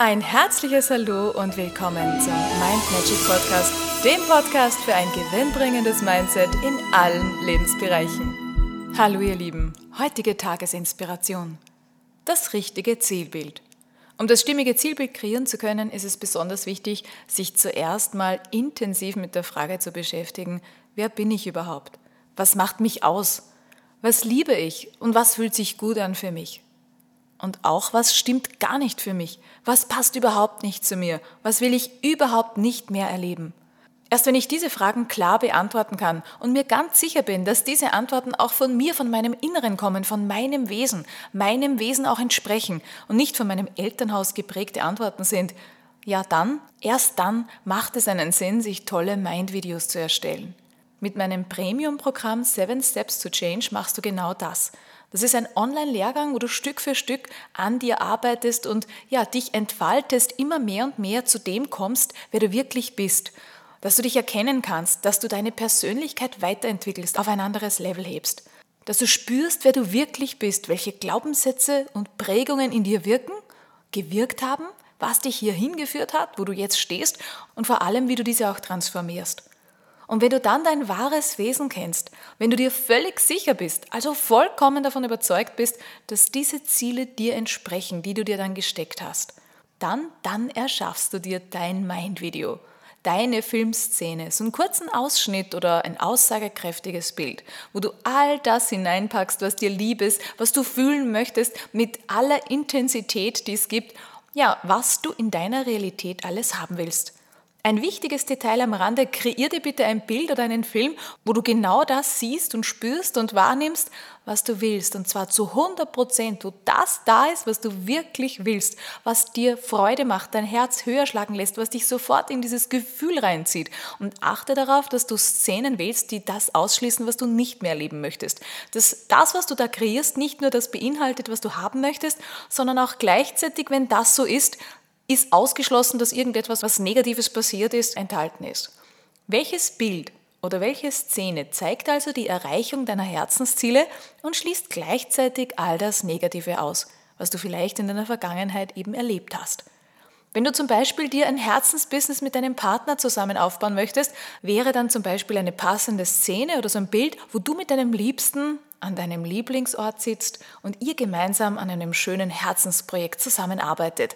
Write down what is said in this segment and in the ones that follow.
Ein herzliches Hallo und willkommen zum Mind Magic Podcast, dem Podcast für ein gewinnbringendes Mindset in allen Lebensbereichen. Hallo ihr Lieben, heutige Tagesinspiration. Das richtige Zielbild. Um das stimmige Zielbild kreieren zu können, ist es besonders wichtig, sich zuerst mal intensiv mit der Frage zu beschäftigen, wer bin ich überhaupt? Was macht mich aus? Was liebe ich und was fühlt sich gut an für mich? Und auch, was stimmt gar nicht für mich? Was passt überhaupt nicht zu mir? Was will ich überhaupt nicht mehr erleben? Erst wenn ich diese Fragen klar beantworten kann und mir ganz sicher bin, dass diese Antworten auch von mir, von meinem Inneren kommen, von meinem Wesen, meinem Wesen auch entsprechen und nicht von meinem Elternhaus geprägte Antworten sind, ja dann, erst dann macht es einen Sinn, sich tolle Mind-Videos zu erstellen. Mit meinem Premium-Programm Seven Steps to Change machst du genau das. Das ist ein Online-Lehrgang, wo du Stück für Stück an dir arbeitest und ja, dich entfaltest, immer mehr und mehr zu dem kommst, wer du wirklich bist. Dass du dich erkennen kannst, dass du deine Persönlichkeit weiterentwickelst, auf ein anderes Level hebst. Dass du spürst, wer du wirklich bist, welche Glaubenssätze und Prägungen in dir wirken, gewirkt haben, was dich hier hingeführt hat, wo du jetzt stehst und vor allem, wie du diese auch transformierst. Und wenn du dann dein wahres Wesen kennst, wenn du dir völlig sicher bist, also vollkommen davon überzeugt bist, dass diese Ziele dir entsprechen, die du dir dann gesteckt hast, dann, dann erschaffst du dir dein Mind-Video, deine Filmszene, so einen kurzen Ausschnitt oder ein aussagekräftiges Bild, wo du all das hineinpackst, was dir lieb ist, was du fühlen möchtest, mit aller Intensität, die es gibt, ja, was du in deiner Realität alles haben willst. Ein wichtiges Detail am Rande, kreier dir bitte ein Bild oder einen Film, wo du genau das siehst und spürst und wahrnimmst, was du willst. Und zwar zu 100 Prozent, wo das da ist, was du wirklich willst, was dir Freude macht, dein Herz höher schlagen lässt, was dich sofort in dieses Gefühl reinzieht. Und achte darauf, dass du Szenen wählst, die das ausschließen, was du nicht mehr erleben möchtest. Dass das, was du da kreierst, nicht nur das beinhaltet, was du haben möchtest, sondern auch gleichzeitig, wenn das so ist, ist ausgeschlossen, dass irgendetwas, was Negatives passiert ist, enthalten ist. Welches Bild oder welche Szene zeigt also die Erreichung deiner Herzensziele und schließt gleichzeitig all das Negative aus, was du vielleicht in deiner Vergangenheit eben erlebt hast? Wenn du zum Beispiel dir ein Herzensbusiness mit deinem Partner zusammen aufbauen möchtest, wäre dann zum Beispiel eine passende Szene oder so ein Bild, wo du mit deinem Liebsten an deinem Lieblingsort sitzt und ihr gemeinsam an einem schönen Herzensprojekt zusammenarbeitet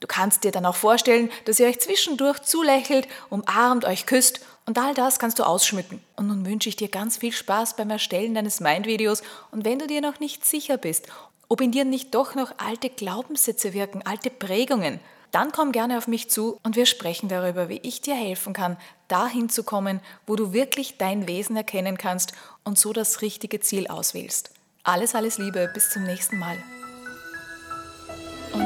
Du kannst dir dann auch vorstellen, dass ihr euch zwischendurch zulächelt, umarmt, euch küsst und all das kannst du ausschmücken. Und nun wünsche ich dir ganz viel Spaß beim Erstellen deines Mind-Videos und wenn du dir noch nicht sicher bist, ob in dir nicht doch noch alte Glaubenssätze wirken, alte Prägungen, dann komm gerne auf mich zu und wir sprechen darüber, wie ich dir helfen kann, dahin zu kommen, wo du wirklich dein Wesen erkennen kannst und so das richtige Ziel auswählst. Alles, alles Liebe, bis zum nächsten Mal.